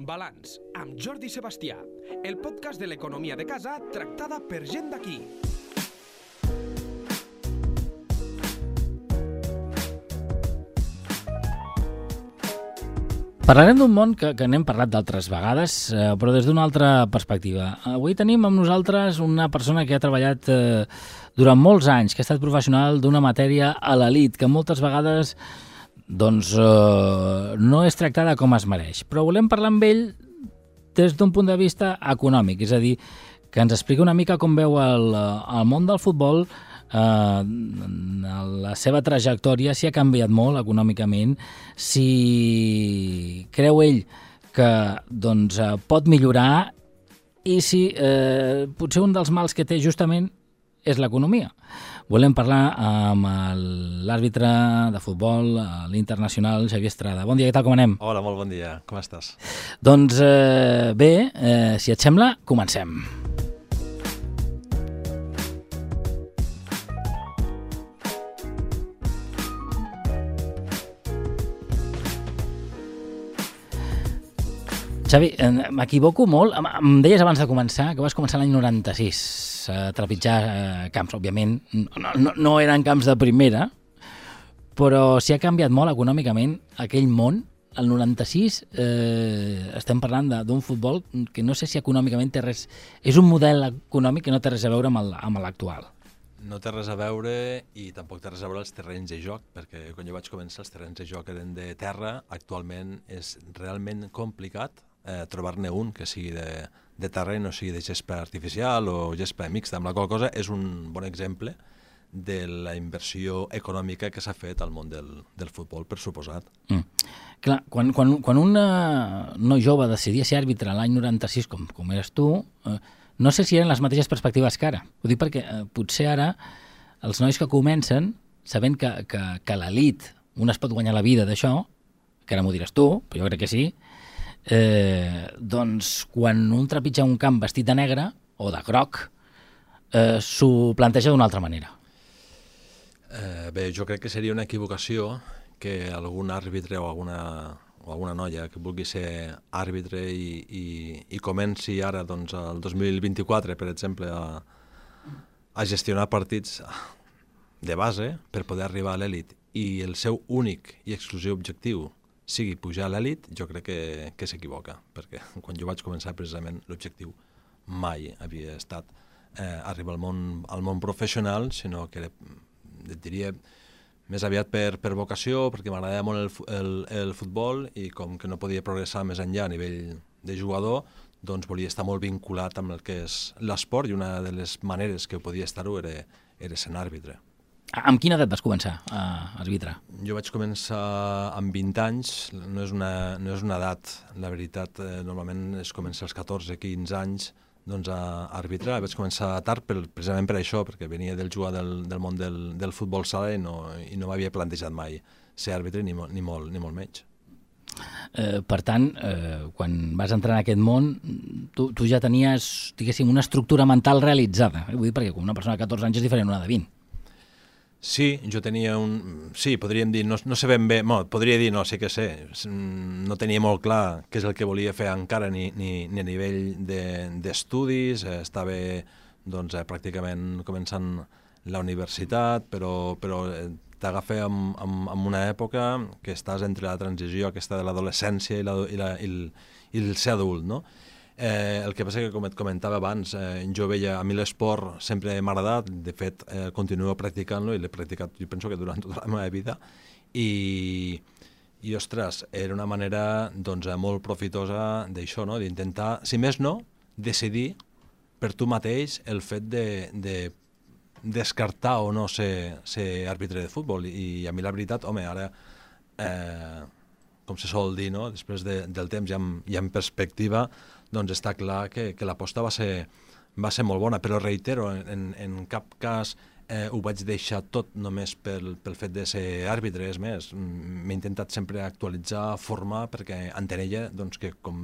Balanç, amb Jordi Sebastià, el podcast de l'economia de casa tractada per gent d'aquí. Parlarem d'un món que, que n'hem parlat d'altres vegades, eh, però des d'una altra perspectiva. Avui tenim amb nosaltres una persona que ha treballat eh, durant molts anys, que ha estat professional d'una matèria a l'elit, que moltes vegades doncs, eh, no és tractada com es mereix. Però volem parlar amb ell des d'un punt de vista econòmic, és a dir, que ens expliqui una mica com veu el, el món del futbol eh, la seva trajectòria si ha canviat molt econòmicament, si creu ell que doncs, eh, pot millorar i si eh, potser un dels mals que té justament és l'economia. Volem parlar amb l'àrbitre de futbol, l'internacional Xavier Estrada. Bon dia, què tal, com anem? Hola, molt bon dia, com estàs? Doncs eh, bé, eh, si et sembla, comencem. Xavi, m'equivoco molt. Em deies abans de començar que vas començar l'any 96 a trepitjar eh, camps. Òbviament, no, no, no eren camps de primera, però si ha canviat molt econòmicament aquell món. El 96 eh, estem parlant d'un futbol que no sé si econòmicament té res... És un model econòmic que no té res a veure amb l'actual. No té res a veure i tampoc té res a veure els terrenys de joc, perquè quan jo vaig començar els terrenys de joc eren de terra, actualment és realment complicat eh, trobar-ne un que sigui de, de terreny, no sigui de gespa artificial o gespa mixta, amb la qual cosa és un bon exemple de la inversió econòmica que s'ha fet al món del, del futbol, per suposat. Mm. Clar, quan, quan, quan un no jove decidia ser àrbitre l'any 96, com, com eres tu, eh, no sé si eren les mateixes perspectives que ara. Ho dic perquè eh, potser ara els nois que comencen, sabent que, que, que l'elit, un es pot guanyar la vida d'això, que ara m'ho diràs tu, però jo crec que sí, eh, doncs quan un trepitja un camp vestit de negre o de groc, eh, s'ho planteja d'una altra manera. Eh, bé, jo crec que seria una equivocació que algun àrbitre o alguna, o alguna noia que vulgui ser àrbitre i, i, i comenci ara, doncs, el 2024, per exemple, a, a gestionar partits de base per poder arribar a l'èlit i el seu únic i exclusiu objectiu sigui pujar a l'èlit, jo crec que, que s'equivoca, perquè quan jo vaig començar precisament l'objectiu mai havia estat eh, arribar al món, al món professional, sinó que et diria més aviat per, per vocació, perquè m'agradava molt el, el, el futbol i com que no podia progressar més enllà a nivell de jugador, doncs volia estar molt vinculat amb el que és l'esport i una de les maneres que podia estar-ho era, era sent àrbitre. Amb quina edat vas començar a arbitrar? Jo vaig començar amb 20 anys, no és una, no és una edat, la veritat, eh, normalment es comença als 14-15 anys doncs, a arbitrar. Vaig començar tard per, precisament per això, perquè venia del jugar del, del món del, del futbol sala i no, i no m'havia plantejat mai ser àrbitre ni, ni, molt, ni molt menys. Eh, per tant, eh, quan vas entrar en aquest món, tu, tu ja tenies, diguéssim, una estructura mental realitzada. Eh? Vull dir, perquè una persona de 14 anys és diferent d'una de 20. Sí, jo tenia un... Sí, podríem dir, no, no sé ben bé, bueno, podria dir, no, sí que sé, no tenia molt clar què és el que volia fer encara ni, ni, ni a nivell d'estudis, de, estava doncs, eh, pràcticament començant la universitat, però, però eh, t'agafa en, en, en una època que estàs entre la transició aquesta de l'adolescència i, la, i, la, i, el, i el ser adult, no? Eh, el que passa que, com et comentava abans, eh, jo veia, a mi l'esport sempre m'ha agradat, de fet, eh, continuo practicant-lo i l'he practicat, jo penso que durant tota la meva vida, i, i ostres, era una manera doncs, molt profitosa d'això, no? d'intentar, si més no, decidir per tu mateix el fet de, de descartar o no ser, ser àrbitre de futbol. I, I a mi la veritat, home, ara, eh, com se sol dir, no? després de, del temps i amb, i amb perspectiva, doncs està clar que, que l'aposta va, ser, va ser molt bona, però reitero, en, en cap cas eh, ho vaig deixar tot només pel, pel fet de ser àrbitre, és més, m'he intentat sempre actualitzar, formar, perquè entenella doncs, que com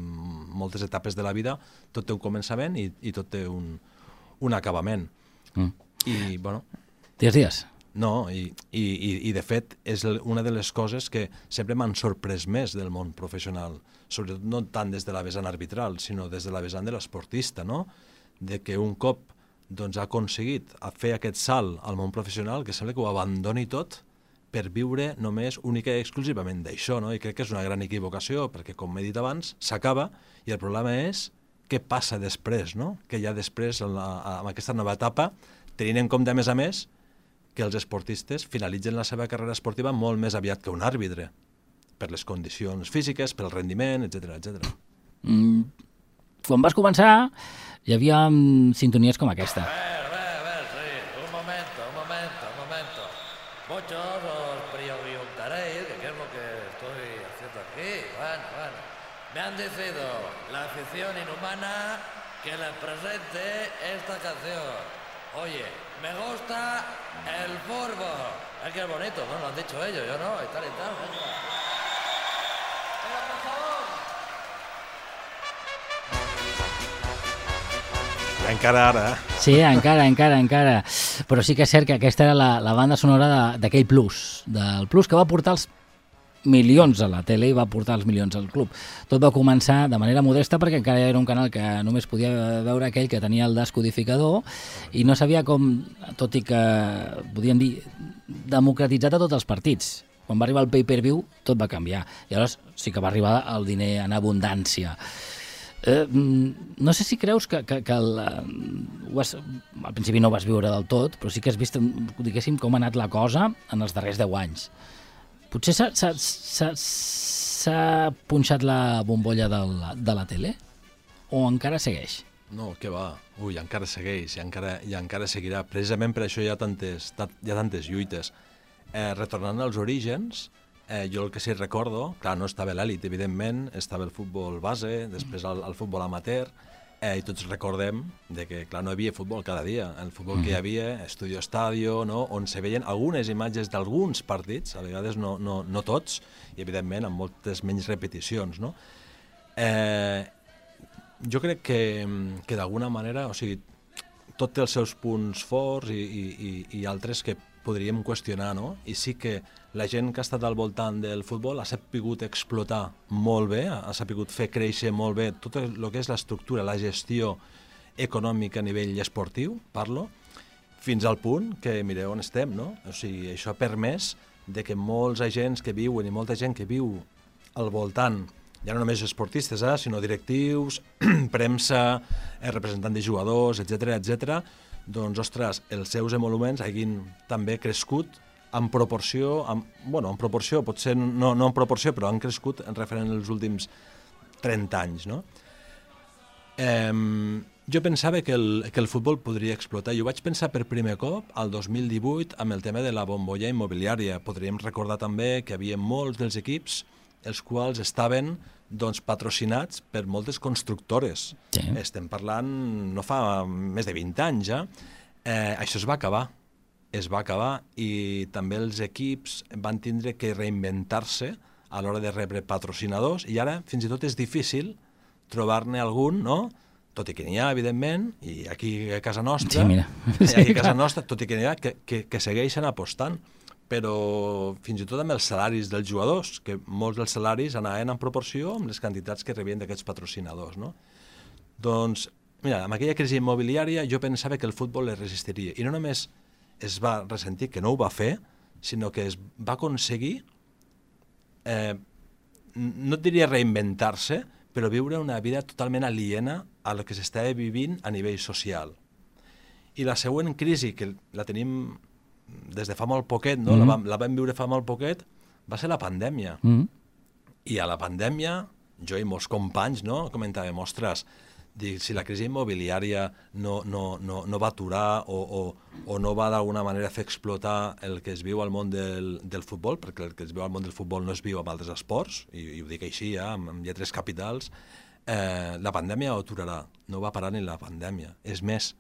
moltes etapes de la vida, tot té un començament i, i tot té un, un acabament. Mm. I, bueno... Digues, digues. No, i, i, i- i de fet és una de les coses que sempre m'han sorprès més del món professional, sobretot no tant des de la vessant arbitral, sinó des de la vessant de l'esportista, no? de que un cop doncs, ha aconseguit a fer aquest salt al món professional, que sembla que ho abandoni tot per viure només única i exclusivament d'això, no? i crec que és una gran equivocació, perquè, com he dit abans, s'acaba, i el problema és què passa després, no? hi ha després en, la, en aquesta nova etapa, tenint en compte, a més a més, que els esportistes finalitzen la seva carrera esportiva molt més aviat que un àrbitre, per les condicions físiques, pel rendiment, etc etc. Mm, quan vas començar hi havia mm, sintonies com aquesta. A ver, a ver, a ver, sí. Un momento, un momento, un momento. Muchos os preguntaréis de qué es lo que estoy haciendo aquí. Bueno, bueno. Me han decidido la afición inhumana que les presente esta canción. Oye, me gusta el fútbol. Es que es bonito, ¿no? Lo han dicho ellos, yo no, y tal y tal. Venga, encara ara, eh? Sí, encara, encara, encara. Però sí que és cert que aquesta era la, la banda sonora de- d'aquell Plus, del Plus que va portar els milions a la tele i va portar els milions al club. Tot va començar de manera modesta perquè encara era un canal que només podia veure aquell que tenia el descodificador i no sabia com, tot i que podíem dir, democratitzat a tots els partits. Quan va arribar el pay-per-view tot va canviar i aleshores sí que va arribar el diner en abundància. Eh, mm, no sé si creus que, que, que el, eh, has, al principi no ho vas viure del tot, però sí que has vist, diguéssim, com ha anat la cosa en els darrers 10 anys. Potser s'ha- punxat la bombolla del, de la tele? O encara segueix? No, què va? Ui, encara segueix i encara, i encara seguirà. Precisament per això hi ha tantes, ta- hi ha tantes lluites. Eh, retornant als orígens, eh, jo el que sí recordo, clar, no estava l'elit, evidentment, estava el futbol base, després el, el futbol amateur, eh, i tots recordem de que, clar, no hi havia futbol cada dia. El futbol que hi havia, Estudio Estadio, no? on se veien algunes imatges d'alguns partits, a vegades no, no, no tots, i evidentment amb moltes menys repeticions. No? Eh, jo crec que, que d'alguna manera, o sigui, tot té els seus punts forts i, i, i, i altres que podríem qüestionar, no? I sí que la gent que ha estat al voltant del futbol ha sapigut explotar molt bé, ha sapigut fer créixer molt bé tot el que és l'estructura, la gestió econòmica a nivell esportiu, parlo, fins al punt que mireu on estem, no? O sigui, això ha permès de que molts agents que viuen i molta gent que viu al voltant, ja no només esportistes, eh, sinó directius, premsa, eh, representant de jugadors, etc etc. doncs, ostres, els seus emoluments hagin també crescut en proporció, en, bueno, en proporció, potser no, no en proporció, però han crescut en referent als últims 30 anys, no? Eh, jo pensava que el, que el futbol podria explotar i ho vaig pensar per primer cop al 2018 amb el tema de la bombolla immobiliària. Podríem recordar també que hi havia molts dels equips els quals estaven doncs, patrocinats per moltes constructores. Sí. Estem parlant no fa més de 20 anys ja. Eh, això es va acabar es va acabar i també els equips van tindre que reinventar-se a l'hora de rebre patrocinadors i ara fins i tot és difícil trobar-ne algun, no? tot i que n'hi ha, evidentment, i aquí a casa nostra, Sí, mira. Sí, aquí a casa nostra, tot i que n'hi ha, que, que, que segueixen apostant, però fins i tot amb els salaris dels jugadors, que molts dels salaris anaven en proporció amb les quantitats que rebien d'aquests patrocinadors. No? Doncs, mira, amb aquella crisi immobiliària jo pensava que el futbol es resistiria, i no només es va ressentir que no ho va fer, sinó que es va aconseguir, eh, no et diria reinventar-se, però viure una vida totalment aliena a lo que s'estava vivint a nivell social. I la següent crisi, que la tenim des de fa molt poquet, no? Mhm. la, vam, la vam viure fa molt poquet, va ser la pandèmia. Mm. I a la pandèmia, jo i molts companys no, comentàvem, ostres, dic, si la crisi immobiliària no, no, no, no va aturar o, o, o no va d'alguna manera fer explotar el que es viu al món del, del futbol, perquè el que es viu al món del futbol no es viu amb altres esports, i, i ho dic així, ja, amb, amb lletres capitals, eh, la pandèmia ho aturarà. No va parar ni la pandèmia. És més,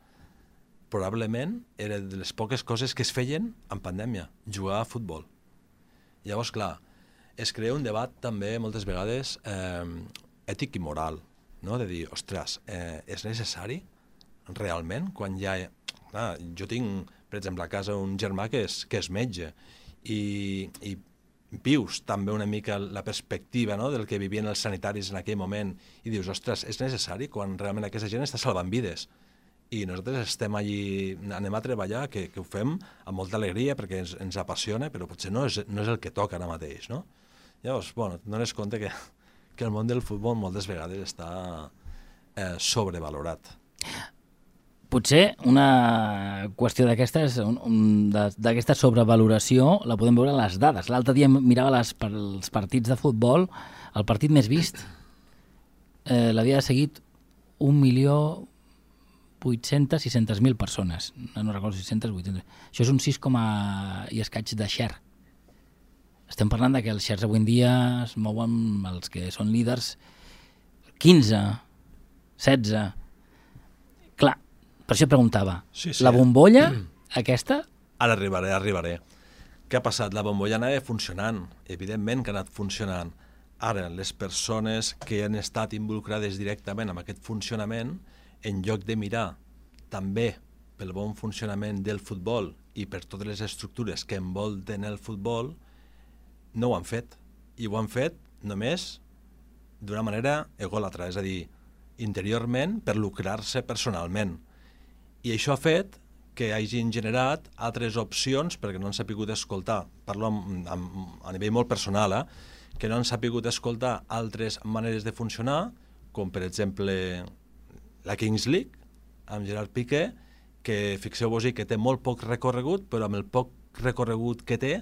probablement era de les poques coses que es feien en pandèmia, jugar a futbol. Llavors, clar, es crea un debat també moltes vegades eh, ètic i moral, no? de dir, ostres, eh, és necessari realment quan ja... Clar, jo tinc per exemple, a casa un germà que és, que és metge i, i vius també una mica la perspectiva no, del que vivien els sanitaris en aquell moment i dius, ostres, és necessari quan realment aquesta gent està salvant vides i nosaltres estem allí, anem a treballar, que, que ho fem amb molta alegria perquè ens, ens apassiona, però potser no és, no és el que toca ara mateix, no? Llavors, bueno, dones compte que, que el món del futbol moltes vegades està eh, sobrevalorat. Potser una qüestió d'aquestes, d'aquesta sobrevaloració, la podem veure en les dades. L'altre dia mirava les, els partits de futbol, el partit més vist eh, l'havia seguit un milió 800, 600.000 persones. No, no recordo, 600, 800. Això és un 6, coma i escaig de share. Estem parlant de que els shares avui en dia es mouen els que són líders 15, 16... Clar, per això preguntava. Sí, sí. La bombolla, aquesta, Ara arribaré, arribaré. Què ha passat? La bombolla anava funcionant, evidentment que ha anat funcionant. Ara, les persones que han estat involucrades directament amb aquest funcionament, en lloc de mirar també pel bon funcionament del futbol i per totes les estructures que envolten el futbol, no ho han fet. I ho han fet només d'una manera egòlatra, és a dir, interiorment per lucrar-se personalment. I això ha fet que hagin generat altres opcions perquè no han sapigut escoltar, parlo amb, amb, a nivell molt personal, eh? que no han sapigut escoltar altres maneres de funcionar, com per exemple la Kings League, amb Gerard Piqué, que fixeu-vos-hi que té molt poc recorregut, però amb el poc recorregut que té,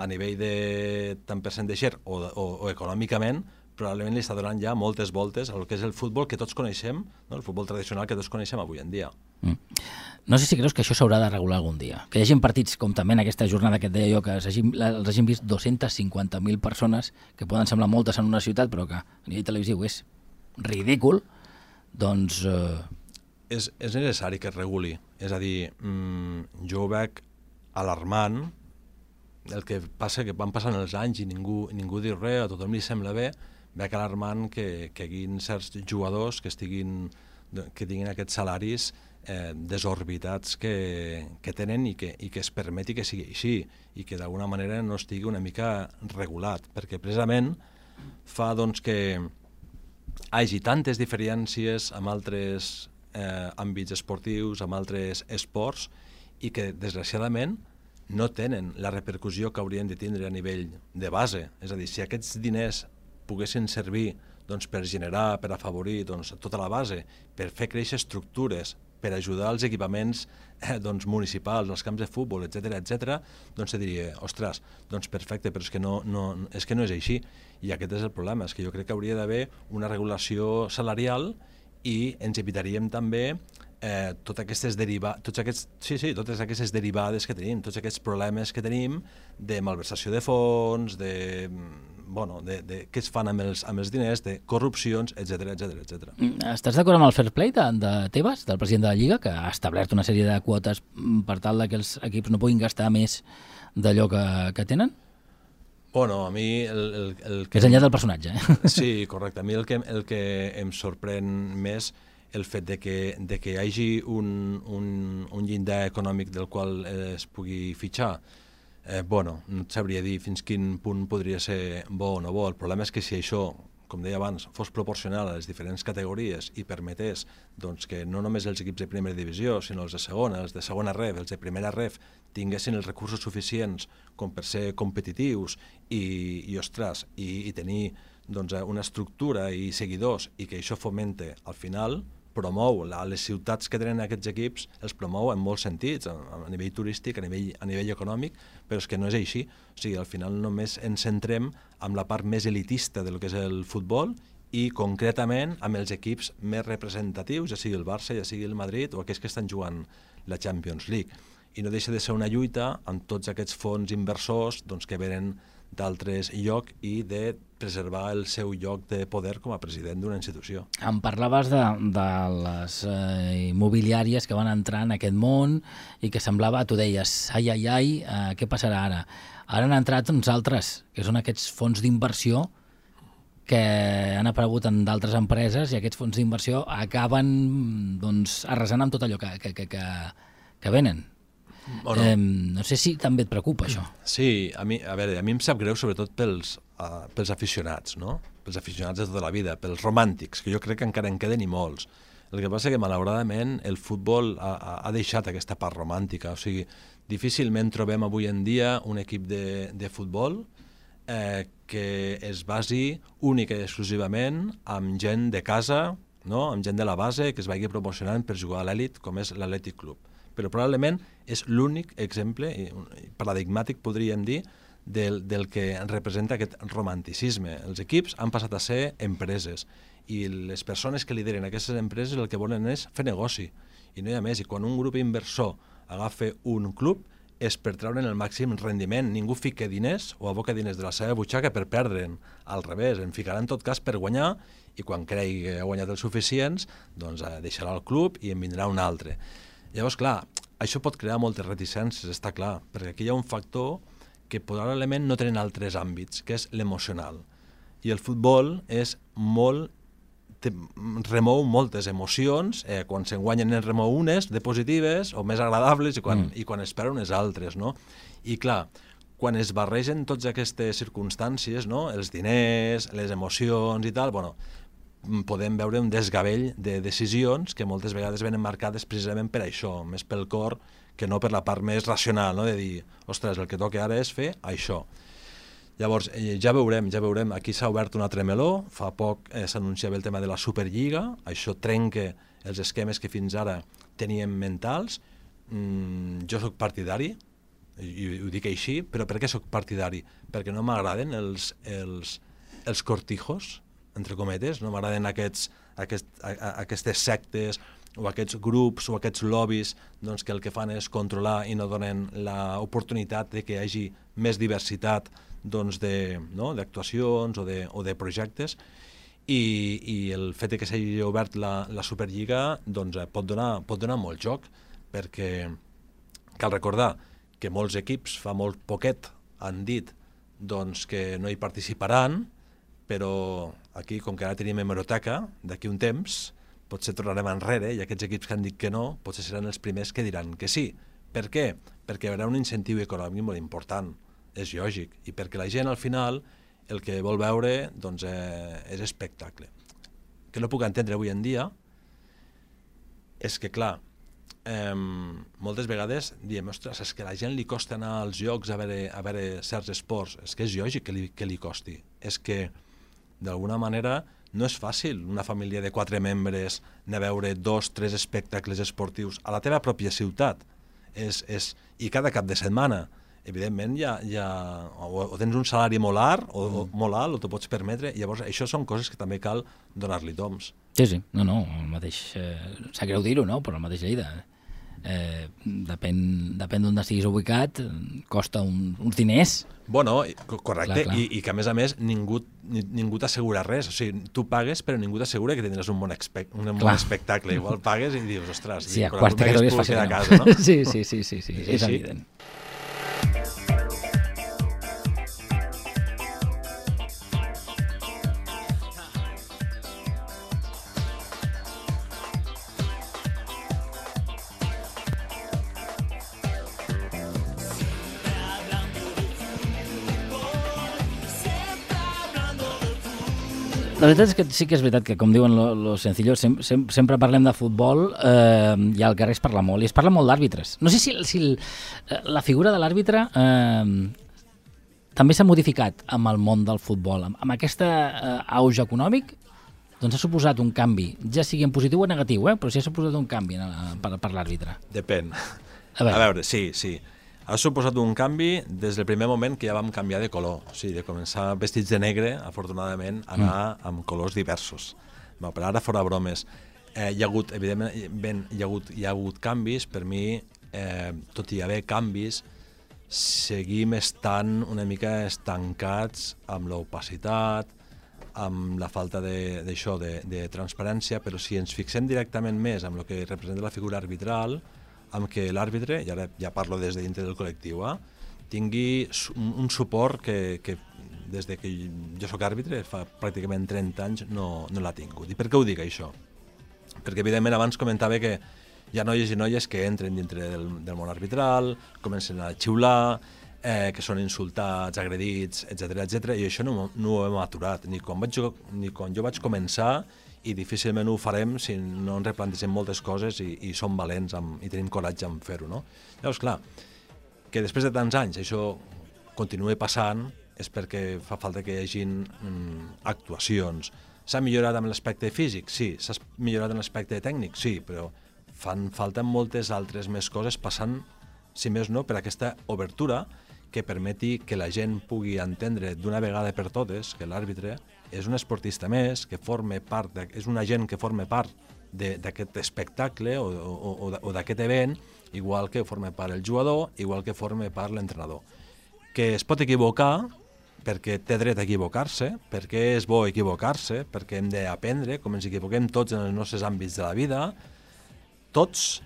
a nivell de tant percent de share o, o, o econòmicament, probablement li està donant ja moltes voltes al que és el futbol que tots coneixem, no? el futbol tradicional que tots coneixem avui en dia. Mm. No sé si creus que això s'haurà de regular algun dia. Que hi hagi partits com també en aquesta jornada que et deia jo, que s'hagin- la- els hagin vist 250.000 persones, que poden semblar moltes en una ciutat, però que a nivell televisiu és ridícul, doncs eh, És, és necessari que es reguli. És a dir, mm, jo ho veig alarmant, el que passa que van passant els anys i ningú, ningú diu res, a tothom li sembla bé, veig alarmant que, que hi hagi certs jugadors que estiguin que tinguin aquests salaris eh, desorbitats que, que tenen i que, i que es permeti que sigui així i que d'alguna manera no estigui una mica regulat, perquè precisament fa doncs, que hi hagi tantes diferències amb altres eh, àmbits esportius, amb altres esports, i que, desgraciadament, no tenen la repercussió que haurien de tindre a nivell de base. És a dir, si aquests diners poguessin servir doncs, per generar, per afavorir doncs, tota la base, per fer créixer estructures, per ajudar els equipaments eh, doncs, municipals, els camps de futbol, etc etc, doncs se diria, ostres, doncs perfecte, però és que no, no, és que no és així. I aquest és el problema, és que jo crec que hauria d'haver una regulació salarial i ens evitaríem també eh, totes aquestes deriva tots aquests, sí, sí, totes aquestes derivades que tenim, tots aquests problemes que tenim de malversació de fons, de, mm, bueno, de, de què es fan amb els, amb els diners, de corrupcions, etc etc etc. estàs d'acord amb el fair play de, de Tebas, del president de la Lliga, que ha establert una sèrie de quotes mm, per tal que els equips no puguin gastar més d'allò que, que tenen? Bueno, a mi el, el, el Més enllà del personatge, eh? Sí, correcte. A mi el que, el que em sorprèn més el fet de que, de que hi hagi un, un, un llindar econòmic del qual es pugui fitxar, eh, bueno, no et sabria dir fins quin punt podria ser bo o no bo. El problema és que si això, com deia abans, fos proporcional a les diferents categories i permetés doncs, que no només els equips de primera divisió, sinó els de segona, els de segona ref, els de primera ref, tinguessin els recursos suficients com per ser competitius i, i ostres, i, i tenir doncs, una estructura i seguidors i que això fomente al final promou a les ciutats que tenen aquests equips, els promou en molts sentits, a, a nivell turístic, a nivell, a nivell econòmic, però és que no és així. O sigui, al final només ens centrem amb la part més elitista del que és el futbol i concretament amb els equips més representatius, ja sigui el Barça, ja sigui el Madrid o aquells que estan jugant la Champions League. I no deixa de ser una lluita amb tots aquests fons inversors doncs, que venen d'altres llocs i de preservar el seu lloc de poder com a president d'una institució. Em parlaves de, de les eh, immobiliàries que van entrar en aquest món i que semblava, tu deies, ai, ai, ai, eh, què passarà ara? Ara han entrat uns altres, que són aquests fons d'inversió que han aparegut en d'altres empreses i aquests fons d'inversió acaben doncs, arrasant amb tot allò que, que, que, que, que venen. No? Eh, no sé si també et preocupa això. Sí, a mi, a veure, a mi em sap greu sobretot pels, uh, pels aficionats, no? Pels aficionats de tota la vida, pels romàntics, que jo crec que encara en queden i molts. El que passa que, malauradament, el futbol ha, ha- deixat aquesta part romàntica. O sigui, difícilment trobem avui en dia un equip de, de futbol eh, que es basi única i exclusivament amb gent de casa, no? amb gent de la base que es vagi promocionant per jugar a l'elit, com és l'Atlètic Club. Però probablement és l'únic exemple, paradigmàtic podríem dir, del, del que representa aquest romanticisme. Els equips han passat a ser empreses i les persones que lideren aquestes empreses el que volen és fer negoci i no hi ha més. I quan un grup inversor agafa un club és per treure'n el màxim rendiment. Ningú fica diners o aboca diners de la seva butxaca per perdre'n. Al revés, en ficarà en tot cas per guanyar i quan cregui que ha guanyat els suficients, doncs eh, deixarà el club i en vindrà un altre. Llavors, clar, això pot crear moltes reticències, està clar, perquè aquí hi ha un factor que probablement no tenen altres àmbits, que és l'emocional. I el futbol és molt te, remou moltes emocions, eh, quan se'n guanyen en remou unes de positives o més agradables i quan, mm. i quan es perden unes altres, no? I clar, quan es barregen totes aquestes circumstàncies, no? els diners, les emocions i tal, bueno, mm, podem veure un desgavell de decisions que moltes vegades venen marcades precisament per això, més pel cor que no per la part més racional, no? de dir, ostres, el que toca ara és fer això. Llavors, eh, ja veurem, ja veurem. Aquí s'ha obert un altre meló. Fa poc eh, s'anunciava el tema de la Superliga. Això trenca els esquemes que fins ara teníem mentals. Mm, jo sóc partidari, i, ho dic així, però per què sóc partidari? Perquè no m'agraden els, els, els cortijos, entre cometes, no m'agraden aquests, aquest, a, a, aquestes sectes o aquests grups o aquests lobbies doncs, que el que fan és controlar i no donen l'oportunitat de que hi hagi més diversitat doncs, de, no, d'actuacions o, de, o de projectes. I, i el fet que s'hagi obert la, la Superliga doncs, eh, pot, donar, pot donar molt joc perquè cal recordar que molts equips fa molt poquet han dit doncs, que no hi participaran, però aquí, com que ara tenim hemeroteca, d'aquí un temps, potser tornarem enrere i aquests equips que han dit que no, potser seran els primers que diran que sí. Per què? Perquè hi haurà un incentiu econòmic molt important, és lògic, i perquè la gent al final el que vol veure doncs, eh, és espectacle. Que no puc entendre avui en dia és que, clar, eh, moltes vegades diem, ostres, és que a la gent li costa anar als llocs a veure, a veure certs esports. És que és lògic que li, que li costi. És que, d'alguna manera, no és fàcil una família de quatre membres anar a veure dos, tres espectacles esportius a la teva pròpia ciutat. És, és, I cada cap de setmana. Evidentment, ja, ja, o, o tens un salari molt alt, o, o molt alt, o t'ho pots permetre, i llavors això són coses que també cal donar-li toms. Sí, sí, no, no, el mateix, eh, sap greu dir-ho, no?, però el mateix Lleida. Eh, depèn depèn d'on estiguis ubicat, costa un, uns diners. Bueno, correcte, Clar, clar. I, i que a més a més ningú, ni, ningú t'assegura res, o sigui, tu pagues però ningú t'assegura que tindràs un bon, expec un bon Clar. espectacle, igual pagues i dius, ostres, Sí, a quarta categoria fàcil. quedar no? a casa, no? Sí, sí, sí, sí, sí, Sí, és sí. evident. La veritat és que sí que és veritat que, com diuen lo- los sencillos, sem sem sempre parlem de futbol eh, i al carrer es parla molt, i es parla molt d'àrbitres. No sé si, si el, eh, la figura de l'àrbitre eh, també s'ha modificat amb el món del futbol. Amb, amb aquest eh, auge econòmic doncs ha suposat un canvi, ja sigui en positiu o en negatiu, eh? però sí ha suposat un canvi eh, per, per l'àrbitre. Depèn. A veure. A veure, sí, sí. Ha suposat un canvi des del primer moment que ja vam canviar de color. O sigui, de començar vestits de negre, afortunadament, a anar mm. amb colors diversos. No, però ara fora bromes. Eh, hi ha hagut, evidentment, ben, hi, ha hagut, hi ha hagut canvis. Per mi, eh, tot i haver canvis, seguim estant una mica estancats amb l'opacitat, amb la falta de- d'això, de, de, de transparència, però si ens fixem directament més amb el que representa la figura arbitral, amb que l'àrbitre, i ara ja parlo des de dintre del col·lectiu, eh, tingui un, suport que, que des de que jo sóc àrbitre, fa pràcticament 30 anys, no, no l'ha tingut. I per què ho dic, això? Perquè, evidentment, abans comentava que, Hi ha noies i noies que entren dintre del, del món arbitral, comencen a xiular, eh, que són insultats, agredits, etc etc. i això no, no ho hem aturat, ni quan, vaig, ni quan jo vaig començar i difícilment ho farem si no ens replantegem moltes coses i, i som valents amb, i tenim coratge en fer-ho. No? Llavors, clar, que després de tants anys això continuï passant és perquè fa falta que hi hagin mm, actuacions. S'ha millorat amb l'aspecte físic? Sí. S'ha millorat amb l'aspecte tècnic? Sí, però fan falta moltes altres més coses passant, si més no, per aquesta obertura que permeti que la gent pugui entendre d'una vegada per totes que l'àrbitre és un esportista més, que forme part, de, és una gent que forma part d'aquest espectacle o, o, o, o d'aquest event, igual que forma part el jugador, igual que forma part l'entrenador. Que es pot equivocar, perquè té dret a equivocar-se, perquè és bo equivocar-se, perquè hem d'aprendre, com ens equivoquem tots en els nostres àmbits de la vida, tots,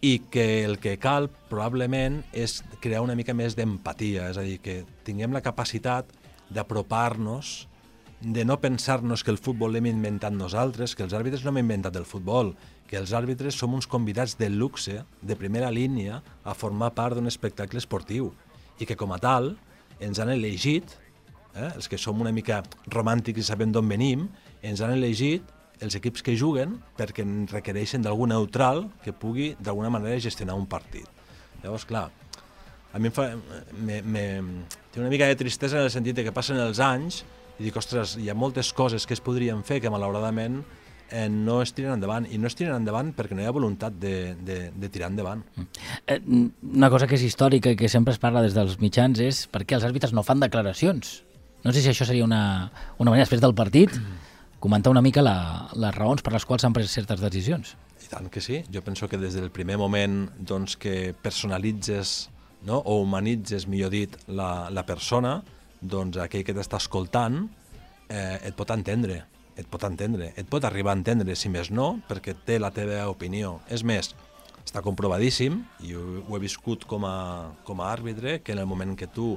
i que el que cal probablement és crear una mica més d'empatia, és a dir, que tinguem la capacitat d'apropar-nos, de no pensar-nos que el futbol l'hem inventat nosaltres, que els àrbitres no hem inventat el futbol, que els àrbitres som uns convidats de luxe, de primera línia, a formar part d'un espectacle esportiu, i que com a tal ens han elegit, eh, els que som una mica romàntics i sabem d'on venim, ens han elegit els equips que juguen perquè en requereixen d'algun neutral que pugui d'alguna manera gestionar un partit. Llavors, clar, a mi em fa, me, me, té una mica de tristesa en el sentit que passen els anys i dic, ostres, hi ha moltes coses que es podrien fer que malauradament eh, no es tiren endavant i no es tiren endavant perquè no hi ha voluntat de, de, de tirar endavant. Eh, una cosa que és històrica i que sempre es parla des dels mitjans és per què els àrbitres no fan declaracions. No sé si això seria una, una manera, després del partit, comentar una mica la, les raons per les quals s'han pres certes decisions. I tant que sí. Jo penso que des del primer moment doncs, que personalitzes no? o humanitzes, millor dit, la, la persona, doncs aquell que t'està escoltant eh, et pot entendre, et pot entendre, et pot arribar a entendre, si més no, perquè té la teva opinió. És més, està comprovadíssim, i ho, ho he viscut com a, com a àrbitre, que en el moment que tu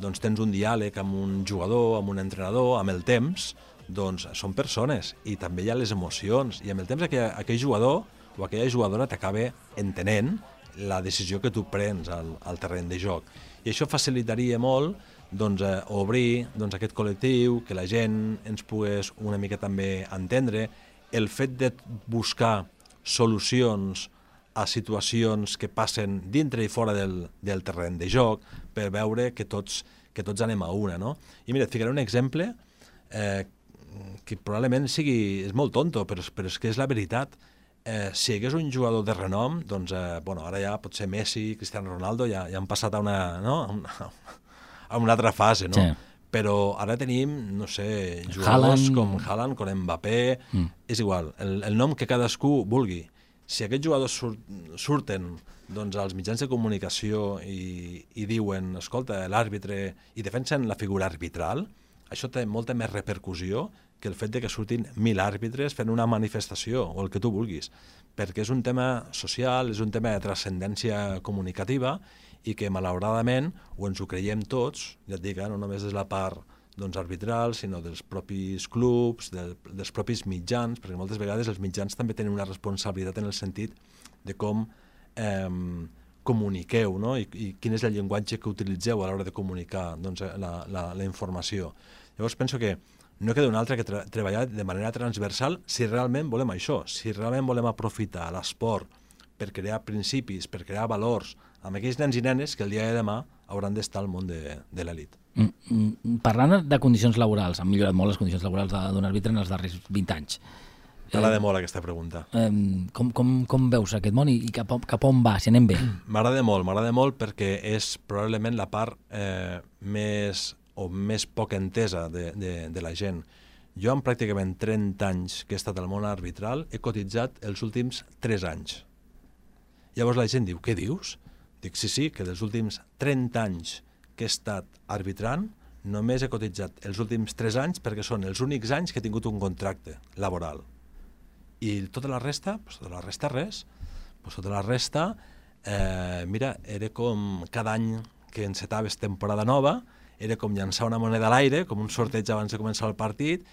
doncs, tens un diàleg amb un jugador, amb un entrenador, amb el temps, doncs són persones i també hi ha les emocions i amb el temps aquell, aquell jugador o aquella jugadora t'acaba entenent la decisió que tu prens al, al terreny de joc. I això facilitaria molt doncs, eh, obrir doncs, aquest col·lectiu, que la gent ens pogués una mica també entendre, el fet de buscar solucions a situacions que passen dintre i fora del, del terreny de joc per veure que tots, que tots anem a una. No? I mira, et ficaré un exemple eh, que probablement sigui, és molt tonto, però, però és que és la veritat. Eh, si hi hagués un jugador de renom, doncs, eh, bueno, ara ja pot ser Messi, Cristiano Ronaldo, ja, ja han passat a una, no? a una, a una altra fase, no? Sí. Però ara tenim, no sé, jugadors Haaland. com Haaland, com Mbappé, mm. és igual, el, el nom que cadascú vulgui. Si aquests jugadors sur, surten doncs, als mitjans de comunicació i, i diuen, escolta, l'àrbitre, i defensen la figura arbitral, això té molta més repercussió que el fet de que surtin mil àrbitres fent una manifestació o el que tu vulguis, perquè és un tema social, és un tema de transcendència comunicativa i que malauradament o ens ho creiem tots, ja et dic, eh, no només de la part doncs, arbitral, sinó dels propis clubs, del, dels propis mitjans, perquè moltes vegades els mitjans també tenen una responsabilitat en el sentit de com eh, comuniqueu no? I, i quin és el llenguatge que utilitzeu a l'hora de comunicar doncs, la, la, la informació. Llavors penso que no queda un altre que treballar de manera transversal si realment volem això, si realment volem aprofitar l'esport per crear principis, per crear valors amb aquells nens i nenes que el dia de demà hauran d'estar al món de, de l'elit. Mm, mm, Parlant de condicions laborals, han millorat molt les condicions laborals de- d'un àrbitre en els darrers 20 anys. M'agrada molt aquesta pregunta. Eh, com, com, com veus aquest món i, i cap, cap on va, si anem bé? M'agrada molt, m'agrada molt perquè és probablement la part eh, més o més poc entesa de, de, de la gent. Jo en pràcticament 30 anys que he estat al món arbitral he cotitzat els últims 3 anys. Llavors la gent diu, què dius? Dic, sí, sí, que dels últims 30 anys que he estat arbitrant només he cotitzat els últims 3 anys perquè són els únics anys que he tingut un contracte laboral. I tota la resta, pues, tota la resta res. Pues, tota la resta, eh, mira, era com cada any que encetaves temporada nova, era com llançar una moneda a l'aire, com un sorteig abans de començar el partit,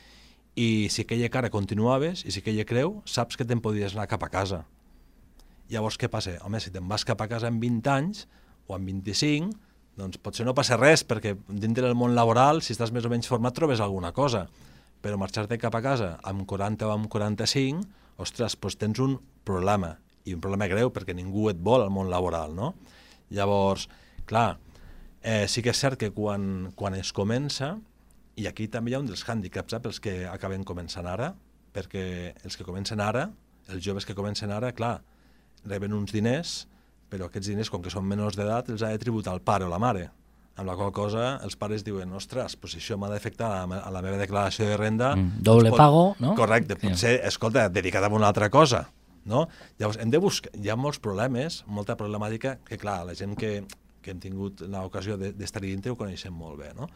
i si aquella cara continuaves, i si aquella creu, saps que te'n podies anar cap a casa. Llavors, què passa? Home, si te'n vas cap a casa amb 20 anys o amb 25, doncs potser no passa res, perquè dintre del món laboral, si estàs més o menys format, trobes alguna cosa. Però marxar-te cap a casa amb 40 o amb 45, ostres, doncs tens un problema, i un problema greu, perquè ningú et vol al món laboral, no? Llavors, clar, eh, sí que és cert que quan, quan es comença, i aquí també hi ha un dels hàndicaps eh, pels que acaben començant ara, perquè els que comencen ara, els joves que comencen ara, clar, reben uns diners, però aquests diners, com que són menors d'edat, els ha de tributar el pare o la mare. Amb la qual cosa els pares diuen, ostres, pues això m'ha d'afectar a, a la meva declaració de renda. Mm, doble pot- pago, no? Correcte, Sí. potser, escolta, dedicat a una altra cosa. No? Llavors, hem de buscar, hi ha molts problemes, molta problemàtica, que clar, la gent que, que hem tingut l'ocasió de- d'estar-hi dintre ho coneixem molt bé. No?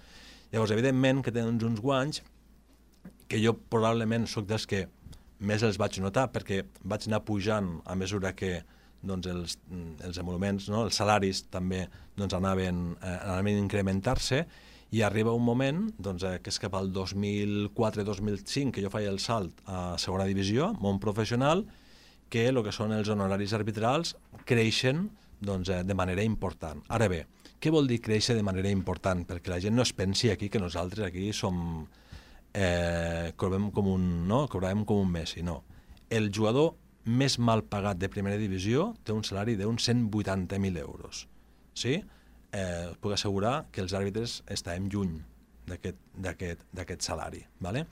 Llavors, evidentment que tenen uns guanys que jo probablement sóc dels que més els vaig notar perquè vaig anar pujant a mesura que doncs, els, els emoluments, no? els salaris també doncs, anaven, eh, anaven a incrementar-se i arriba un moment, doncs, eh, que és cap al 2004-2005, que jo feia el salt a segona divisió, món professional, que el que són els honoraris arbitrals creixen doncs, eh, de manera important. Ara bé, què vol dir créixer de manera important? Perquè la gent no es pensi aquí que nosaltres aquí som eh, cobrem com un, no? cobràvem com un Messi, no. El jugador més mal pagat de primera divisió té un salari d'uns 180.000 euros. Sí? Eh, puc assegurar que els àrbitres estàvem lluny d'aquest salari. ¿vale?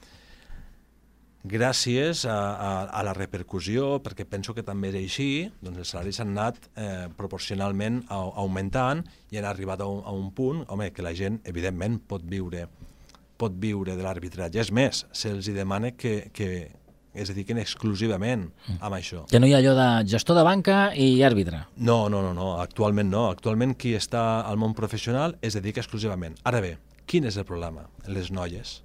gràcies a, a, a la repercussió, perquè penso que també és així, doncs els salaris han anat eh, proporcionalment a, augmentant i han arribat a un, a un punt, home, que la gent, evidentment, pot viure pot viure de l'arbitratge. És més, se'ls demana que, que es dediquen exclusivament amb això. Que no hi ha allò de gestor de banca i àrbitre. No, no, no, no, actualment no. Actualment qui està al món professional es dedica exclusivament. Ara bé, quin és el problema? Les noies.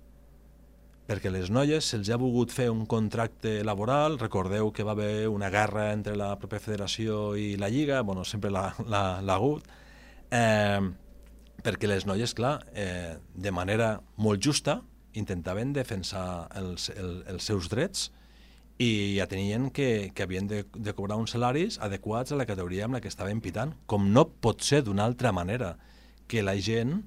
Perquè les noies se'ls ha volgut fer un contracte laboral, recordeu que va haver una guerra entre la pròpia federació i la Lliga, bueno, sempre l'ha hagut, eh, perquè les noies, clar, eh, de manera molt justa, intentaven defensar els, el, els seus drets i ja tenien que, que havien de, de cobrar uns salaris adequats a la categoria amb la que estaven pitant, com no pot ser d'una altra manera, que la gent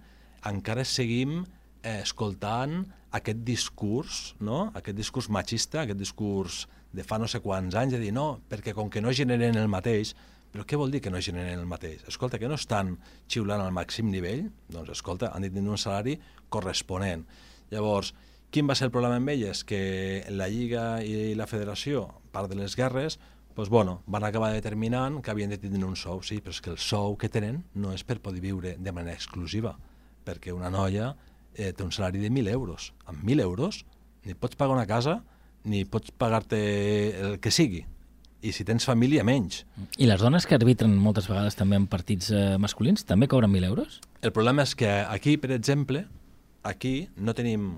encara seguim eh, escoltant aquest discurs, no? aquest discurs machista, aquest discurs de fa no sé quants anys, de dir no, perquè com que no generen el mateix, però què vol dir que no generen el mateix? Escolta, que no estan xiulant al màxim nivell? Doncs escolta, han de tenir un salari corresponent. Llavors, quin va ser el problema amb elles? Que la Lliga i la Federació, part de les guerres, doncs, bueno, van acabar determinant que havien de tenir un sou, sí, però és que el sou que tenen no és per poder viure de manera exclusiva, perquè una noia eh, té un salari de 1.000 euros. Amb 1.000 euros ni pots pagar una casa ni pots pagar-te el que sigui. I si tens família, menys. I les dones que arbitren moltes vegades també en partits eh, masculins també cobren 1.000 euros? El problema és que aquí, per exemple, aquí no tenim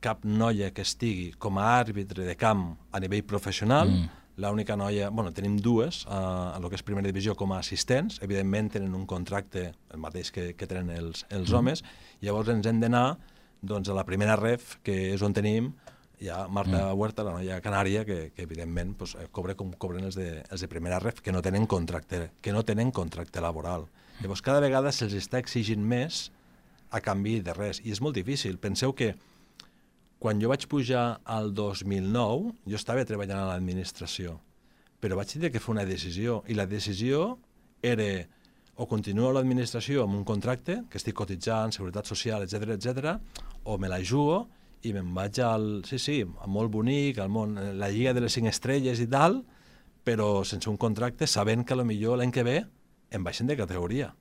cap noia que estigui com a àrbitre de camp a nivell professional. Mm. L'única noia, bueno, tenim dues a, a lo que és primera divisió com a assistents, evidentment tenen un contracte el mateix que, que tenen els, els mm. homes, llavors ens hem d'anar doncs, a la primera ref, que és on tenim hi ha Marta mm. Huerta, la noia canària, que, que evidentment pues, eh, cobra com cobren els de, els de primera ref, que no tenen contracte, que no tenen contracte laboral. Llavors, cada vegada se'ls està exigint més a canvi de res, i és molt difícil. Penseu que quan jo vaig pujar al 2009, jo estava treballant a l'administració, però vaig tenir que fer una decisió, i la decisió era o continuo a l'administració amb un contracte, que estic cotitzant, seguretat social, etc etc, o me la jugo i me'n vaig al... Sí, sí, molt bonic, al món, la Lliga de les 5 estrelles i tal, però sense un contracte, sabent que a lo millor l'any que ve em baixen de categoria.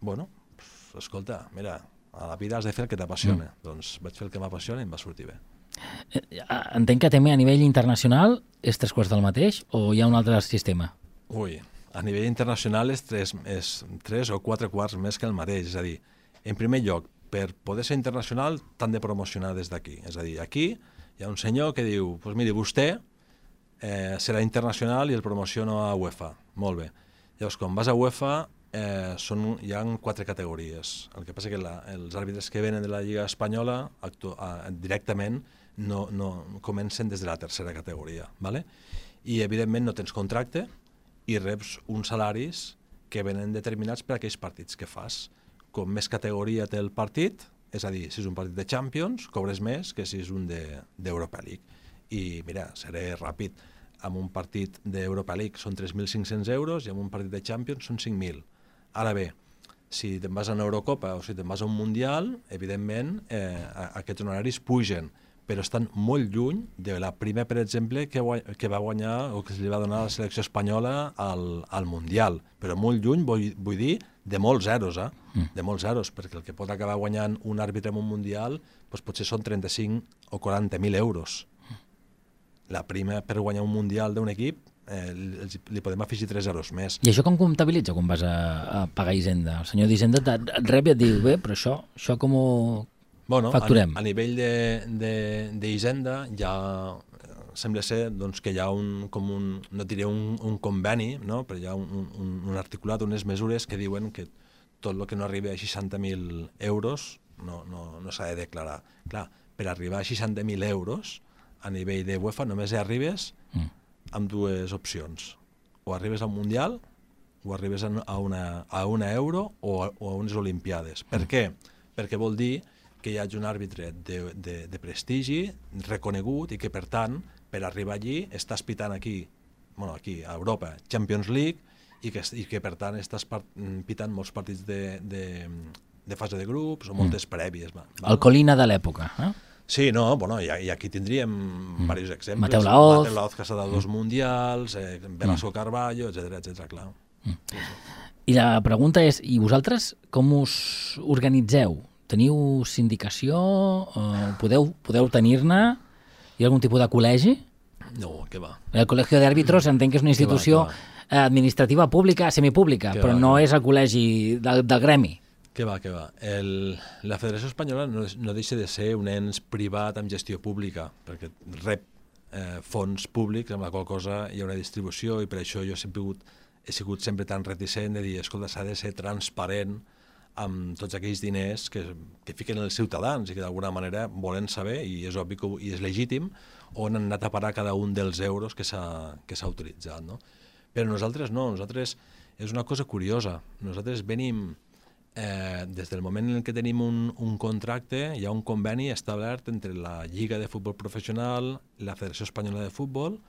Bueno, pues, escolta, mira, a la vida has de fer el que t'apassiona. Mm. Doncs vaig fer el que m'apassiona i em va sortir bé. Eh, Entenc que també a nivell internacional és tres quarts del mateix o hi ha un altre sistema? Ui, a nivell internacional és tres, és tres o quatre quarts més que el mateix. És a dir, en primer lloc, per poder ser internacional t'han de promocionar des d'aquí. És a dir, aquí hi ha un senyor que diu, pues miri, vostè eh, serà internacional i el promociono a UEFA. Molt bé. Llavors, quan vas a UEFA, eh, són, hi ha quatre categories. El que passa que la, els àrbitres que venen de la Lliga Espanyola actu, a, directament no, no comencen des de la tercera categoria. ¿vale? I, evidentment, no tens contracte i reps uns salaris que venen determinats per aquells partits que fas. Com més categoria té el partit, és a dir, si és un partit de Champions, cobres més que si és un d'Europa de, League. I mira, seré ràpid, amb un partit d'Europa League són 3.500 euros i amb un partit de Champions són 5.000. Ara bé, si te'n vas a una Eurocopa o si te'n vas a un Mundial, evidentment eh, aquests honoraris pugen, però estan molt lluny de la prima, per exemple, que, que va guanyar o que se li va donar la selecció espanyola al, al Mundial. Però molt lluny, vull, vull dir, de molts zeros, eh? Mm. de molts zeros, perquè el que pot acabar guanyant un àrbitre en un Mundial doncs potser són 35 o 40.000 euros. La prima per guanyar un Mundial d'un equip eh, li, li podem afegir 3 euros més. I això com comptabilitza quan vas a, a pagar Hisenda? El senyor d'Hisenda et rep i et diu, bé, però això, això com ho, Bueno, Facturem. a, a nivell d'Hisenda ja sembla ser doncs, que hi ha un, com un, no diré un, un conveni, no? però hi ha un, un, un articulat, unes mesures que diuen que tot el que no arribi a 60.000 euros no, no, no s'ha de declarar. Clar, per arribar a 60.000 euros a nivell de UEFA només hi arribes mm. amb dues opcions. O arribes al Mundial o arribes a una, a una euro o a, o a unes Olimpiades. Per mm. què? Perquè vol dir que hi hagi un àrbitre de, de, de prestigi, reconegut, i que, per tant, per arribar allí, estàs pitant aquí, bueno, aquí, a Europa, Champions League, i que, i que per tant, estàs part, pitant molts partits de, de, de fase de grups o moltes mm. prèvies. Va, El Colina de l'època, eh? Sí, no, bueno, i, i aquí tindríem mm. diversos exemples. Mateu Laoz. Mateu Laoz, que s'ha dado dos mm. mundials, eh, Velasco mm. Carballo, etc etc clar. Mm. Sí, sí. I la pregunta és, i vosaltres com us organitzeu? Teniu sindicació? Eh, podeu podeu tenir-ne? Hi ha algun tipus de col·legi? No, què va. El Col·legi d'Àrbitros entenc que és una institució va, va. administrativa pública, semipública, que però va, no és el col·legi del, del gremi. Que va, que va. El, la Federació Espanyola no, no deixa de ser un ens privat amb gestió pública, perquè rep eh, fons públics, amb la qual cosa hi ha una distribució i per això jo sempre he, sigut, he sigut sempre tan reticent de dir, escolta, s'ha de ser transparent amb tots aquells diners que, que fiquen els ciutadans i que d'alguna manera volen saber, i és obvi que, i és legítim, on han anat a parar cada un dels euros que s'ha utilitzat. No? Però nosaltres no, nosaltres és una cosa curiosa. Nosaltres venim, eh, des del moment en què tenim un, un contracte, hi ha un conveni establert entre la Lliga de Futbol Professional i la Federació Espanyola de Futbol,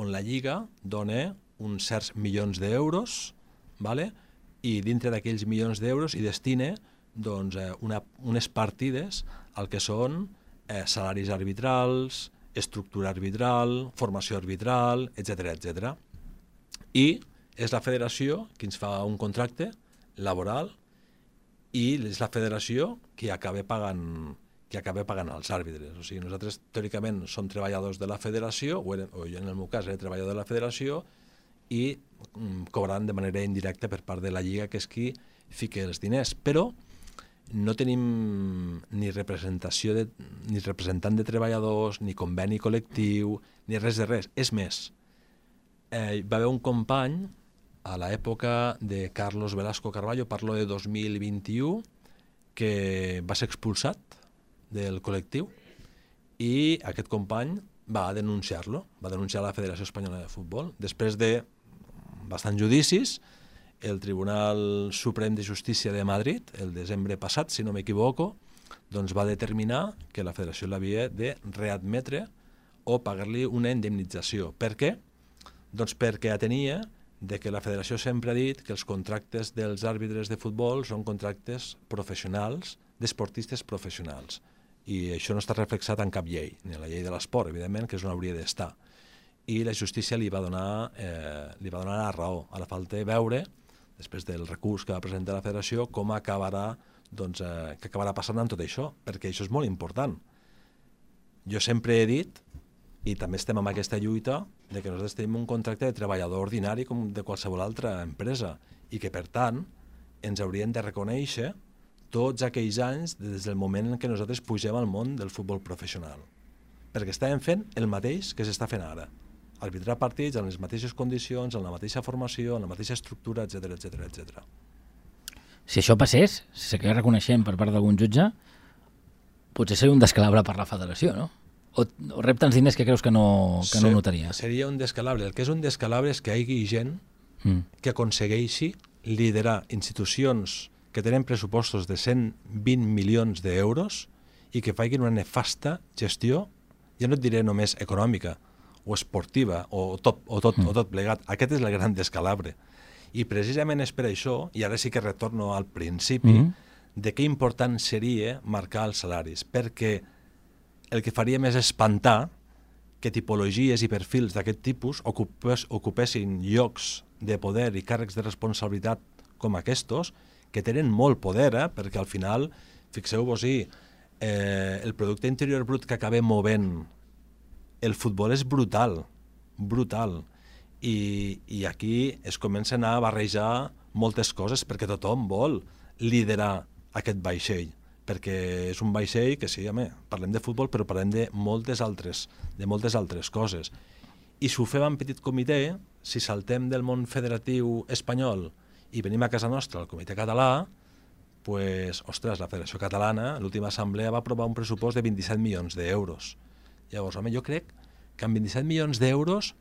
on la Lliga dona uns certs milions d'euros, ¿vale? I dintre d'aquells milions d'euros hi destine doncs, eh, una, unes partides al que són eh, salaris arbitrals, estructura arbitral, formació arbitral, etc etc. I és la federació qui ens fa un contracte laboral i és la federació qui acaba pagant que acaba pagant els àrbitres. O sigui, nosaltres teòricament som treballadors de la federació, o, eren, o jo en el meu cas era treballador de la federació, i mm, cobraran de manera indirecta per part de la Lliga, que és qui fica els diners. Però no tenim ni representació de, ni representant de treballadors, ni conveni col·lectiu, ni res de res. És més, eh, va haver un company a l'època de Carlos Velasco Carballo, parlo de 2021, que va ser expulsat del col·lectiu i aquest company va denunciar-lo, va denunciar la Federació Espanyola de Futbol. Després de bastants judicis, el Tribunal Suprem de Justícia de Madrid, el desembre passat, si no m'equivoco, doncs va determinar que la federació l'havia de readmetre o pagar-li una indemnització. Per què? Doncs perquè atenia de que la federació sempre ha dit que els contractes dels àrbitres de futbol són contractes professionals, d'esportistes professionals. I això no està reflexat en cap llei, ni en la llei de l'esport, evidentment, que és on hauria d'estar i la justícia li va donar, eh, li va donar la raó. A la falta veure, després del recurs que va presentar la federació, com acabarà, doncs, eh, que acabarà passant amb tot això, perquè això és molt important. Jo sempre he dit, i també estem amb aquesta lluita, de que nosaltres tenim un contracte de treballador ordinari com de qualsevol altra empresa, i que, per tant, ens haurien de reconèixer tots aquells anys des del moment en què nosaltres pugem al món del futbol professional. Perquè estàvem fent el mateix que s'està fent ara arbitrar partits en les mateixes condicions, en la mateixa formació, en la mateixa estructura, etc etc etc. Si això passés, si s'acabés reconeixent per part d'algun jutge, potser seria un descalabre per la federació, no? O, o rep tants diners que creus que no, que no notaries? Seria un descalabre. El que és un descalabre és que hi hagi gent Mm. que aconsegueixi liderar institucions que tenen pressupostos de 120 milions d'euros i que facin una nefasta gestió, ja no et diré només econòmica o esportiva o tot, o tot, mm. o tot plegat. Aquest és el gran descalabre. I precisament és per això, i ara sí que retorno al principi, mm -hmm. de què important seria marcar els salaris, perquè el que faríem és espantar que tipologies i perfils d'aquest tipus ocupes, ocupessin llocs de poder i càrrecs de responsabilitat com aquests, que tenen molt poder, eh? perquè al final, fixeu-vos-hi, eh, el producte interior brut que acabem movent el futbol és brutal, brutal. I, I aquí es comencen a barrejar moltes coses perquè tothom vol liderar aquest vaixell perquè és un vaixell que sí, home, parlem de futbol però parlem de moltes altres, de moltes altres coses. I si ho fem en petit comitè, si saltem del món federatiu espanyol i venim a casa nostra, al comitè català, pues, ostres, la Federació Catalana, l'última assemblea va aprovar un pressupost de 27 milions d'euros. Llavors, home, jo crec que amb 27 milions d'euros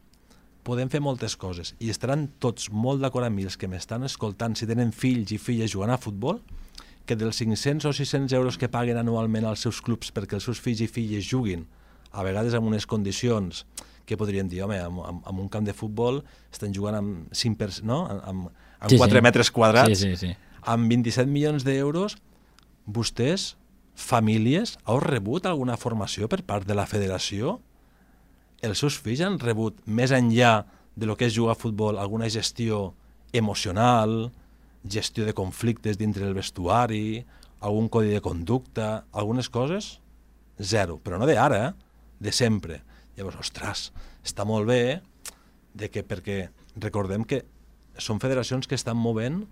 podem fer moltes coses i estaran tots molt d'acord amb mi els que m'estan escoltant si tenen fills i filles jugant a futbol que dels 500 o 600 euros que paguen anualment als seus clubs perquè els seus fills i filles juguin a vegades amb unes condicions que podrien dir, home, amb, amb, amb un camp de futbol estan jugant amb 5 per, no? amb, amb Sí, 4 sí. metres quadrats Sí, sí, sí. amb 27 milions d'euros vostès, famílies, heu rebut alguna formació per part de la federació? Els seus fills han rebut, més enllà de lo que és jugar a futbol, alguna gestió emocional, gestió de conflictes dintre del vestuari, algun codi de conducta, algunes coses? Zero, però no d'ara, eh? de sempre. Llavors, ostres, està molt bé de que, perquè recordem que són federacions que estan movent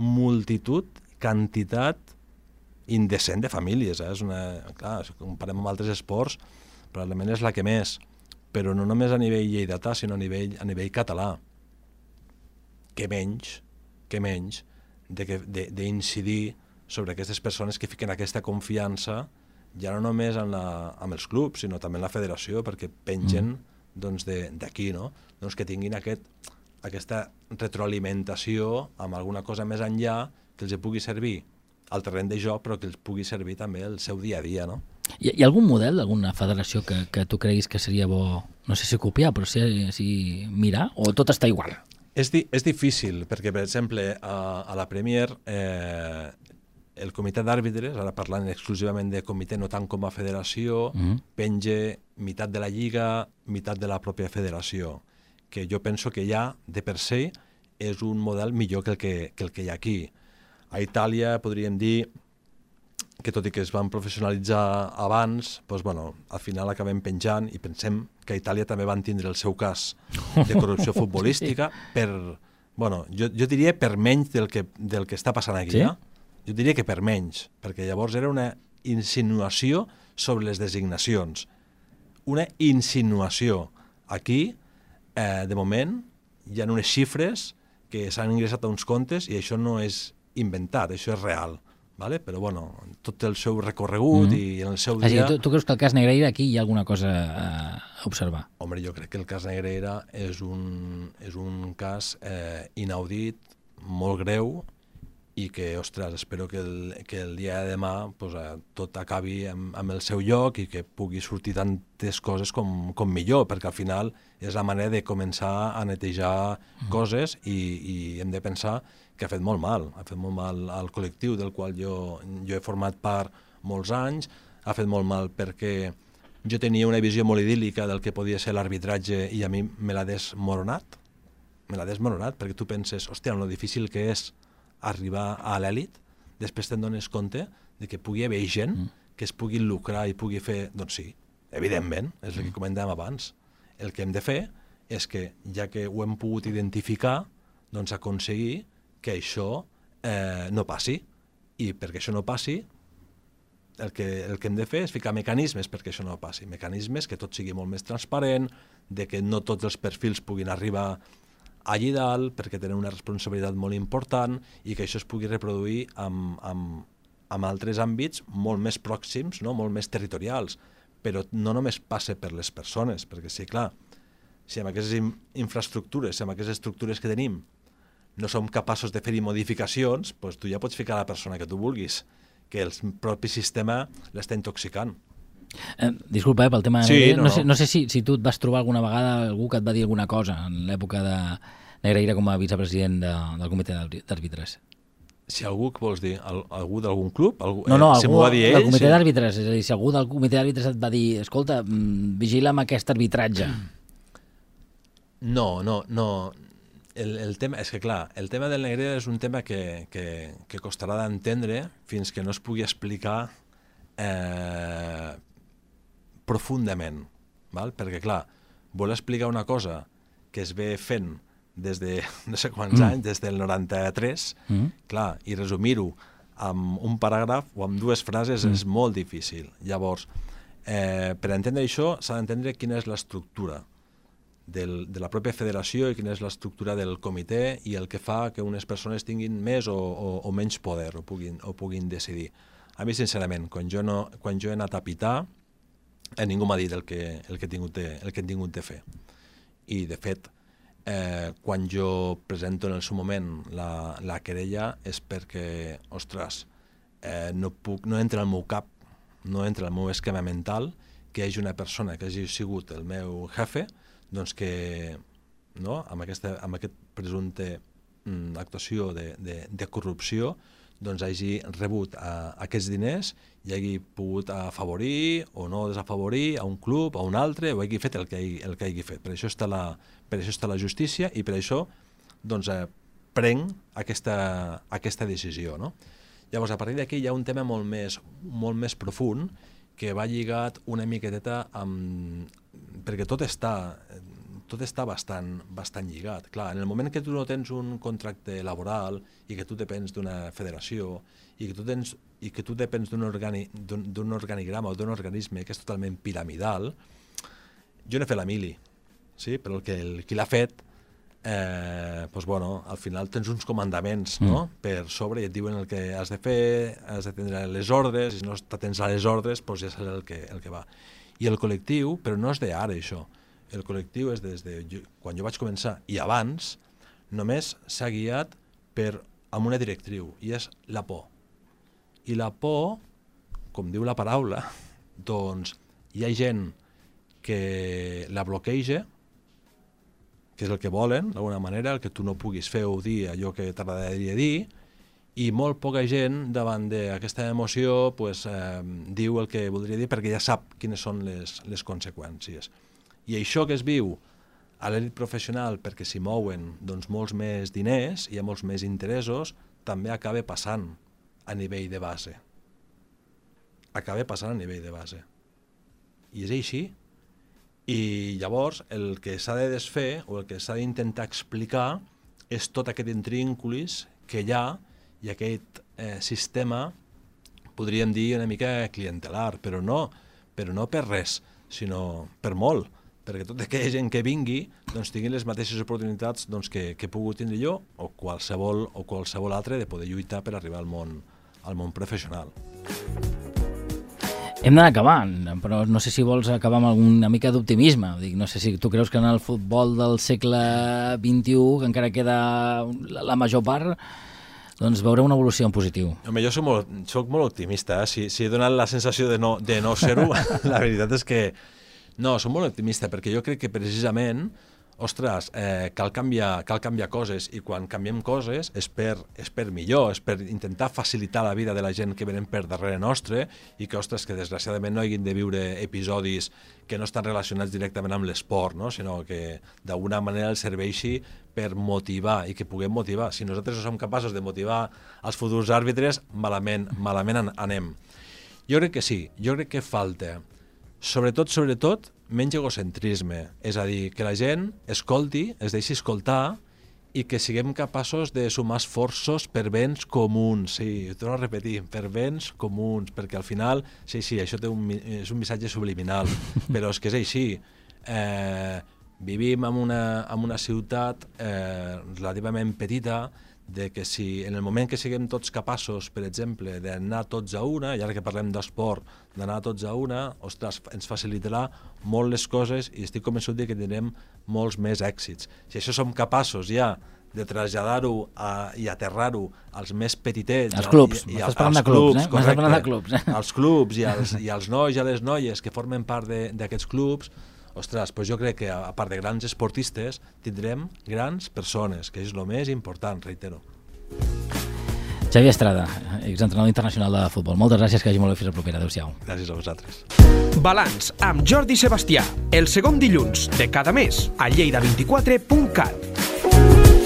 multitud, quantitat indecent de famílies. Eh? És una, clar, si comparem amb altres esports, probablement és la que més, però no només a nivell lleidatà, sinó a nivell, a nivell català. Que menys, que menys, d'incidir sobre aquestes persones que fiquen aquesta confiança ja no només en la, amb els clubs, sinó també en la federació, perquè pengen mm. doncs d'aquí, no? doncs que tinguin aquest, aquesta retroalimentació amb alguna cosa més enllà que els pugui servir al terreny de joc, però que els pugui servir també el seu dia a dia. No? Hi, hi ha algun model d'alguna federació que, que tu creguis que seria bo, no sé si copiar, però si, si mirar, o tot està igual? És, di és difícil, perquè, per exemple, a, a la Premier, eh, el comitè d'àrbitres, ara parlant exclusivament de comitè, no tant com a federació, mm -hmm. penge meitat de la lliga, meitat de la pròpia federació, que jo penso que ja, de per se, és un model millor que el que, que, el que hi ha aquí. A Itàlia podríem dir que tot i que es van professionalitzar abans, doncs, bueno, al final acabem penjant i pensem que a Itàlia també van tindre el seu cas de corrupció futbolística per, bueno, jo, jo diria per menys del que, del que està passant aquí. Sí? Eh? Jo diria que per menys, perquè llavors era una insinuació sobre les designacions. Una insinuació. Aquí, eh, de moment, hi ha unes xifres que s'han ingressat a uns comptes i això no és inventat, això és real. Vale? Però bueno, tot el seu recorregut mm -hmm. i en el seu dia... tu, tu creus que el cas Negreira aquí hi ha alguna cosa a, a observar? Home, jo crec que el cas Negreira és un, és un cas eh, inaudit, molt greu, i que, ostres, espero que el, que el dia de demà pues, eh, tot acabi amb, amb el seu lloc i que pugui sortir tantes coses com, com millor, perquè al final és la manera de començar a netejar mm. coses i, i hem de pensar que ha fet molt mal, ha fet molt mal al col·lectiu del qual jo, jo he format part molts anys, ha fet molt mal perquè jo tenia una visió molt idíl·lica del que podia ser l'arbitratge i a mi me l'ha desmoronat, me l'ha desmoronat, perquè tu penses, hòstia, lo difícil que és arribar a l'èlit, després te'n dones compte de que pugui haver gent mm. que es pugui lucrar i pugui fer... Doncs sí, evidentment, és el que comentàvem abans. El que hem de fer és que, ja que ho hem pogut identificar, doncs aconseguir que això eh, no passi. I perquè això no passi, el que, el que hem de fer és ficar mecanismes perquè això no passi. Mecanismes que tot sigui molt més transparent, de que no tots els perfils puguin arribar allí dalt perquè tenen una responsabilitat molt important i que això es pugui reproduir amb, amb, amb altres àmbits molt més pròxims, no? molt més territorials, però no només passa per les persones, perquè sí, clar, si amb aquestes in infraestructures, si amb aquestes estructures que tenim no som capaços de fer-hi modificacions, doncs tu ja pots ficar la persona que tu vulguis, que el propi sistema l'està intoxicant. Eh, disculpa, eh, pel tema... Sí, no, no, sé, no. sé si, si tu et vas trobar alguna vegada algú que et va dir alguna cosa en l'època de Negreira com a vicepresident de, del comitè d'àrbitres. Si algú, què vols dir? Al, algú d'algun club? Algú, No, no, eh, si algú va dir ell, del comitè sí. d'àrbitres, és a dir, si algú del comitè d'àrbitres et va dir escolta, mm, vigila amb aquest arbitratge. No, no, no. El, el tema, és que clar, el tema del Negrera és un tema que, que, que costarà d'entendre fins que no es pugui explicar eh, profundament, val? perquè clar, vol explicar una cosa que es ve fent des de no sé quants mm. anys, des del 93, Mm. clar, i resumir-ho amb un paràgraf o amb dues frases mm. és molt difícil. Llavors, eh, per entendre això s'ha d'entendre quina és l'estructura del, de la pròpia federació i quina és l'estructura del comitè i el que fa que unes persones tinguin més o, o, o menys poder o puguin, o puguin decidir. A mi, sincerament, quan jo, no, quan jo he anat a pitar, eh, ningú m'ha dit el que, el, que he tingut de, el que he tingut de fer. I, de fet, eh, quan jo presento en el seu moment la, la querella és perquè, ostres, eh, no, puc, no entra al meu cap, no entra al meu esquema mental que hi hagi una persona que hagi sigut el meu jefe doncs que no, amb, aquesta, amb aquest presumpte mm, actuació de, de, de corrupció doncs hagi rebut a, aquests diners i hagi pogut afavorir o no desafavorir a un club, a un altre, o hagi fet el que hagi, el que hagi fet. Per això està la, per això està la justícia i per això doncs, eh, prenc aquesta, aquesta decisió. No? Llavors, a partir d'aquí hi ha un tema molt més, molt més profund que va lligat una miqueteta amb... perquè tot està, tot està bastant, bastant lligat. Clar, en el moment que tu no tens un contracte laboral i que tu depens d'una federació i que tu, tens, i que tu depens d'un organi, d'un organigrama o d'un organisme que és totalment piramidal, jo no he fet la mili, sí? però el que el, qui l'ha fet eh, doncs, bueno, al final tens uns comandaments no? Mm. per sobre i et diuen el que has de fer, has de tindre les ordres, i si no t'atens a les ordres, doncs ja saps el que, el que va. I el col·lectiu, però no és d'ara això, el col·lectiu és des de jo, quan jo vaig començar i abans, només s'ha guiat per, amb una directriu, i és la por. I la por, com diu la paraula, doncs hi ha gent que la bloqueja, que és el que volen, d'alguna manera, el que tu no puguis fer o dir allò que t'agradaria dir, i molt poca gent davant d'aquesta emoció pues, eh, diu el que voldria dir perquè ja sap quines són les, les conseqüències. I això que es viu a l'elit professional perquè s'hi mouen doncs, molts més diners, hi ha molts més interessos, també acaba passant a nivell de base. Acaba passant a nivell de base. I és així. I llavors el que s'ha de desfer o el que s'ha d'intentar explicar és tot aquest intrínculis que hi ha i aquest eh, sistema, podríem dir una mica clientelar, però no, però no per res, sinó per molt, perquè tota aquella gent que vingui doncs, tingui les mateixes oportunitats doncs, que, que he pogut tindre jo o qualsevol, o qualsevol altre de poder lluitar per arribar al món, al món professional. Hem d'anar acabant, però no sé si vols acabar amb alguna mica d'optimisme. Dic, No sé si tu creus que en el futbol del segle XXI, que encara queda la major part, doncs veurem una evolució en positiu. Home, jo soc molt, soc molt optimista. Eh? Si, si he donat la sensació de no, de no ser-ho, la veritat és que no, soc molt optimista, perquè jo crec que precisament ostres, eh, cal, canviar, cal canviar coses i quan canviem coses és per, és per millor, és per intentar facilitar la vida de la gent que venen per darrere nostre i que, ostres, que desgraciadament no hagin de viure episodis que no estan relacionats directament amb l'esport, no? sinó que d'alguna manera els serveixi per motivar i que puguem motivar. Si nosaltres no som capaços de motivar els futurs àrbitres, malament, malament an anem. Jo crec que sí, jo crec que falta, sobretot, sobretot, menys egocentrisme, és a dir, que la gent escolti, es deixi escoltar i que siguem capaços de sumar esforços per béns comuns, sí, ho torno a repetir, per béns comuns, perquè al final, sí, sí, això té un, és un missatge subliminal, però és que és així. Eh, vivim en una, en una ciutat eh, relativament petita, de que si en el moment que siguem tots capaços, per exemple, d'anar tots a una, i ara que parlem d'esport, d'anar tots a una, ostres, ens facilitarà molt les coses i estic convençut de que tindrem molts més èxits. Si això som capaços ja de traslladar-ho i aterrar-ho als més petitets. Als clubs, i, i m'estàs als de clubs, eh? Correcte. de clubs, eh? Als clubs i als, i als nois i a les noies que formen part de- d'aquests clubs, ostres, doncs jo crec que a a part de grans esportistes tindrem grans persones, que és el més important, reitero. Xavier Estrada, exentrenador internacional de futbol. Moltes gràcies, que hagi molt bé. Fins la propera. Adéu-siau. Gràcies a vosaltres. Balanç amb Jordi Sebastià, el segon dilluns de cada mes a lleida24.cat.